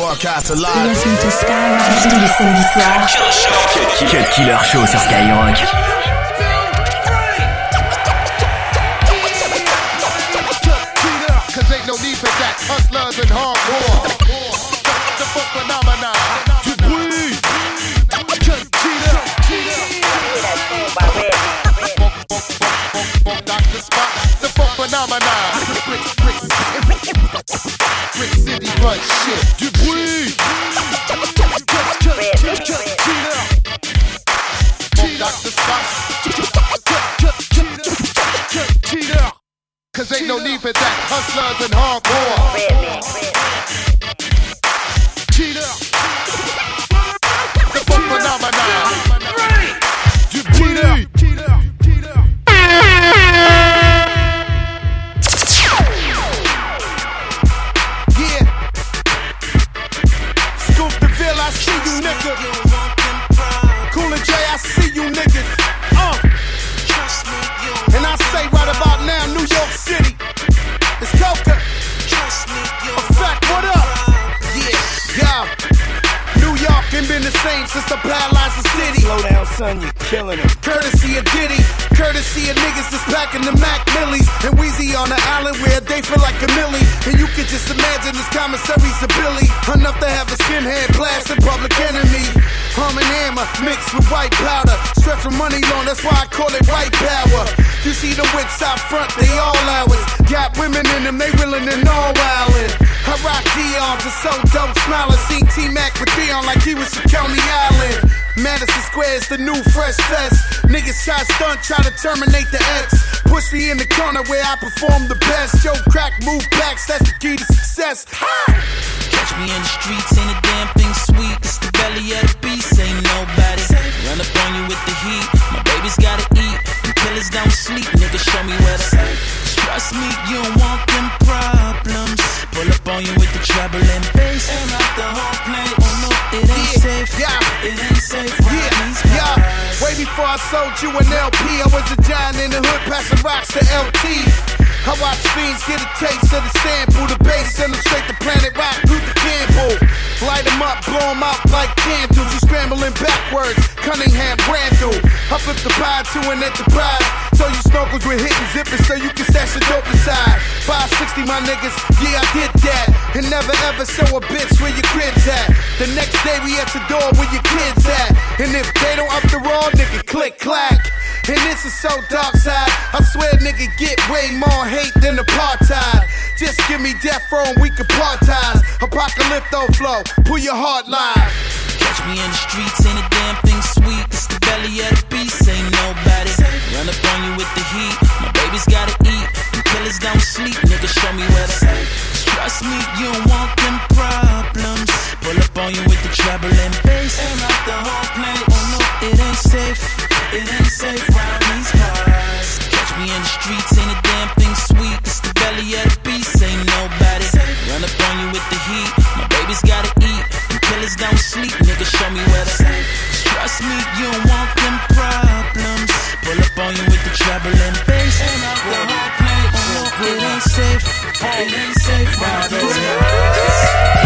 broadcast live. Listen to Skyrock tous les samedis soirs. Cut Killer Show sur Skyrock. Cause ain't no need for that. Hustlers and hardcore. The fuck phenomenon. Du bruit. Cut cheater. Funk Dr. Spot. The fuck phenomenon. Brick, brick, brick City run shit. Hustlers and hardcore. It's Coca. Effect, what up? Yeah, yeah. New York ain't been the same since the paralyzed the city. Slow down, son, you're killing him. Courtesy of Diddy, courtesy of niggas that's packing the Mac Millies. And Weezy on the island where they feel like a millie. And you can just imagine this commissary's a Billy. Enough to have a skinhead blast in public enemy. Hum and hammer mixed with white powder. Stretch for money long, that's why I call it white power. You see the wits out front, they all ours. Got women in them, they willing and all wildin'. I rock Dion's and so dope smiling. Seen T-Mac with Dion like he was from Coney Island. Madison Square is the new fresh fest. Niggas shot stunt, try to terminate the X. Push me in the corner where I perform the best. Yo, crack, move backs, that's the key to success. Catch me in the streets, in a sold you an LP, I was a giant in the hood, passing rocks to LT. I watch fiends get a taste of the sample, the bass, send them straight to Planet Rock, Luther Campbell. Light them up, blow them out like candles. You scrambling backwards, Cunningham, Randall. I flip the pie to an enterprise. So you snorkels with hitting zippers so you can stash the dope inside. 560, my niggas, yeah, I did that. And never ever show a bitch where your crib's at. The next day we at the door where your kids at. And if they don't click clack. And this is so dark side. I swear, nigga, get way more hate than apartheid. Just give me death row and we can partize. Apocalypto flow, pull your heart line. Catch me in the streets, ain't a damn thing sweet. It's the belly of the beast, ain't nobody. Run up on you with the heat. My baby's gotta eat. And killers don't sleep, nigga. Show me where to. Trust me, you don't want them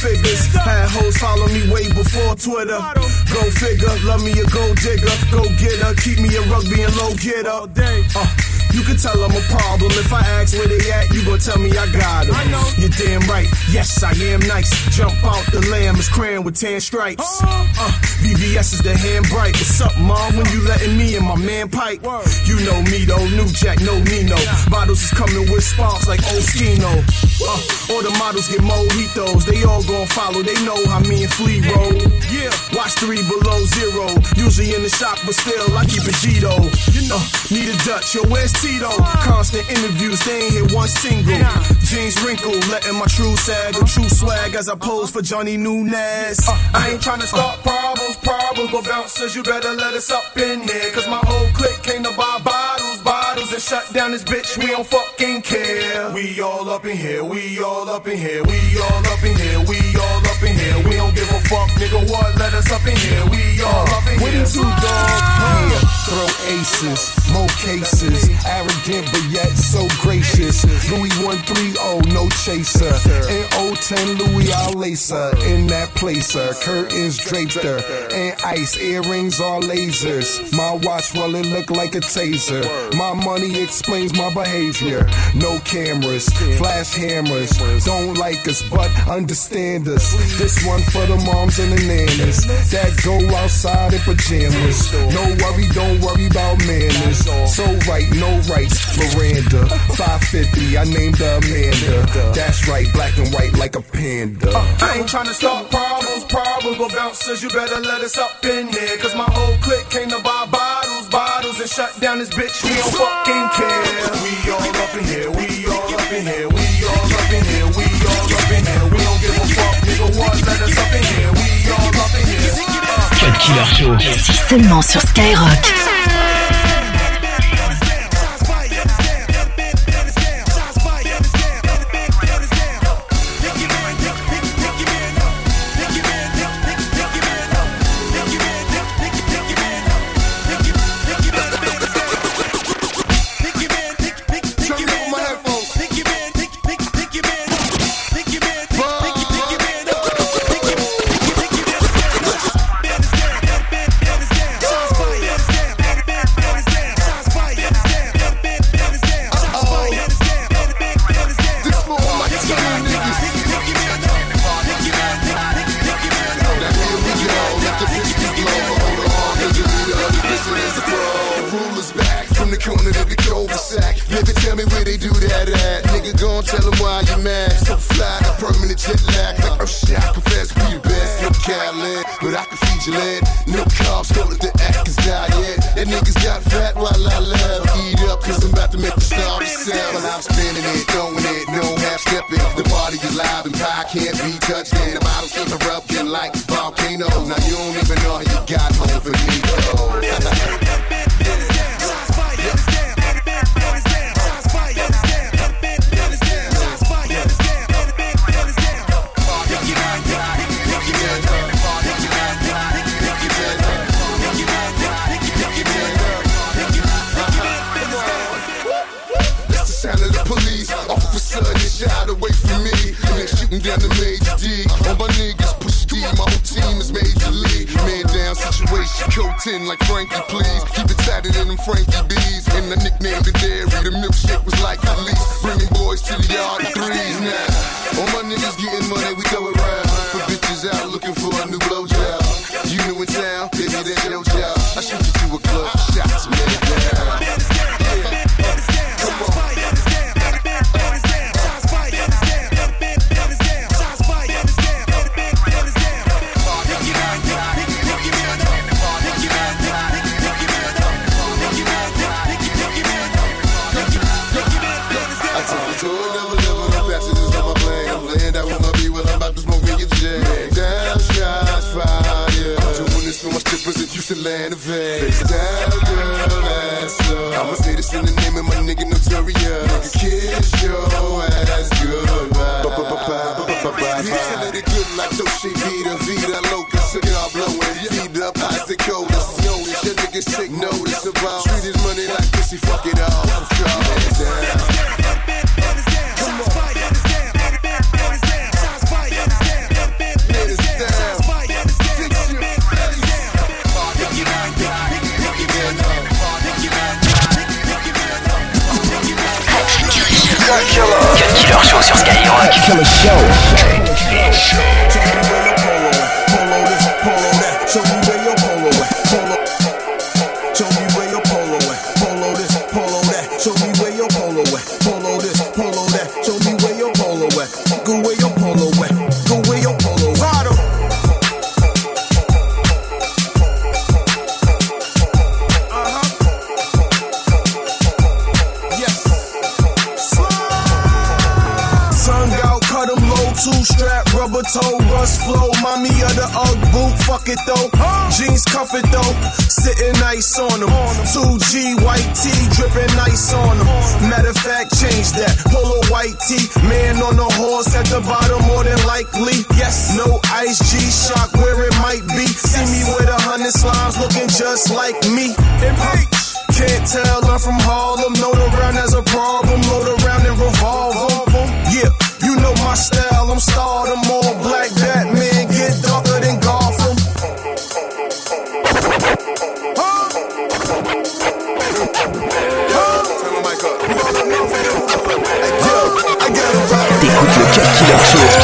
Figures. Had hoes follow me way before Twitter. Go figure, love me a gold digger. Go get her, keep me a rugby and low getter. Uh, you can tell I'm a problem. If I ask where they at, you gon' tell me I got them. You're damn right. Yes, I am nice. Jump out the lamb is crayon with tan stripes. Uh, VVS is the hand bright. What's up, mom? When you letting me and my man pipe? You know me though, new jack, no Nino. Bottles is coming with sparks like Oskino. Uh, all the models get mojitos. They all gon' follow. They know how me and Flea roll. Yeah, watch three below zero. Usually in the shop, but still I keep it Gito. You know, need a Dutch. Yo, where's Tito? Constant interviews, they ain't hit one single. Jeans wrinkle, letting my true sag, a true swag as I pose for Johnny Nunez. Uh, uh, I ain't tryna uh. start problems, problems, but bouncers, you better let us up in here. Cause my whole clique came to buy bottles. Bottles, and shut down this bitch, we don't fucking care. We all up in here, we all up in here, we all up in here, we all up in here. We don't give a fuck, nigga, what? Let us up in here, we all up in here. two dog, yeah, throw aces, more cases, arrogant but yet so gracious. Louis 130, no chaser. In 010 Louis, I'll lace her. In that placer, curtains draped her. And ice, earrings are lasers. My watch, well, it look like a taser. My money explains my behavior. No cameras, flash hammers. Don't like us, but understand us. This one for the moms and the nannies that go outside in pajamas. No worry, don't worry about manners. So right, no rights. Miranda, 550, I named her Amanda. That's right, black and white like a panda. Uh, I ain't tryna start problems, problems, but bouncers, you better let us up in here. Cause my whole clique came to buy bottles, bottles, and shut down this bitch. We don't fucking care. We all up in here, we all up in here, we all up in here, we all up in here. We don't give a fuck, nigga, what? Let us up in here, we all up in here. Cut Killer Show. C'est seulement sur Skyrock. Do that at. Nigga, gon' tell them why you mad. So fly, a permanent jet lag. Like oh Earth shot, confess we the best. No Cali, but I can feed your lead. No carbs, don't let the actors die yet. That niggas got fat while I laugh. Eat up, cause I'm about to make the star sell. While I'm spinning it, throwing it, no half stepping. The party is live and pie can't be touched. And the bottles keep erupting like volcanoes. Now you don't Coat 10 like Frankie, please. Keep it tighter than them Frankie B's. And I nicknamed the dairy. The milkshake was like land of Vegas. Down, girl, ass up. I'ma say this in the name of my nigga Notorious. Nigga, kiss your ass goodbye. I let it good like Dolce Vita, Vita Loca, cigar blowing, feed up, Isaac Otis. Notice your niggas take notice about treat his money like pussy, fuck it all. Calm it Cut Killer Show sur Skyrock. Killer Show. Show fuck it though. Jeans cuff it though, sitting nice on them. 2G white tee, dripping nice on them. Matter of fact, change that. Polo white tee, man on the horse at the bottom, more than likely. Yes, no ice G shock where it might be. See me with a hundred slimes looking just like me. Can't tell I'm from Harlem. Load around as a problem. Cut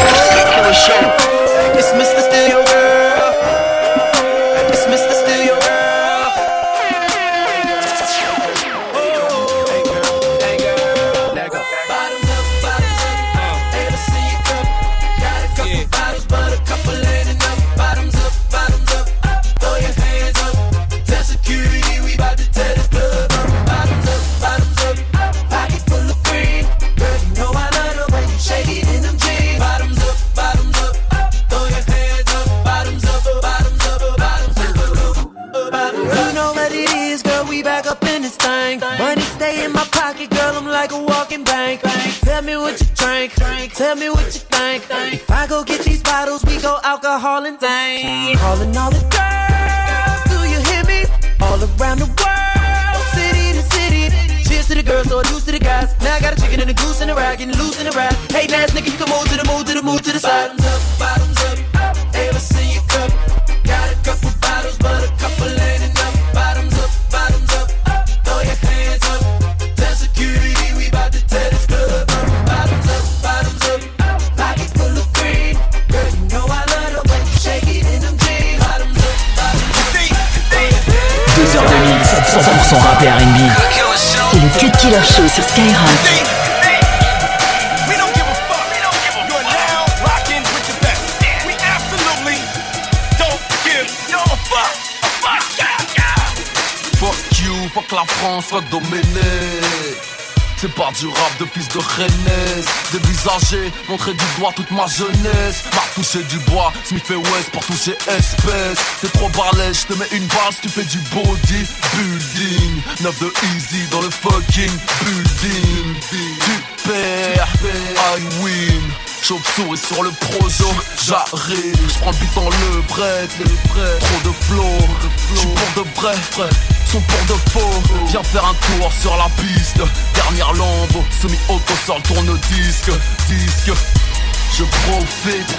my pocket, girl. I'm like a walking bank. Tell me what you drink. Tell me what you think. If I go get these bottles, we go alcohol and dang. Calling all the girls, do you hear me? All around the world, city to city. Cheers to the girls, so loose to the guys. Now I got a chicken and a goose and a rag, getting loose in the ride. Hey, nice nigga, you can move to the move to the move to the side. France, fuck Domenech C'est pas du rap de fils de Rennes. Dévisager, montrer du doigt toute ma jeunesse. M'a touché du bois, Smith et West pour toucher espèce T'es trop balèze, je te mets une balle tu fais du body building. 9 de easy dans le fucking building. Tu perds, I win Chauve-souris sur le projo, j'arrive. J'prends le beat dans le break, Trop de flow, j'suis pour de vrai, frère Sont pour de faux, viens faire un tour sur la piste. Dernière lambeau, semi-auto sur le tourne-disque. Disque. Je profite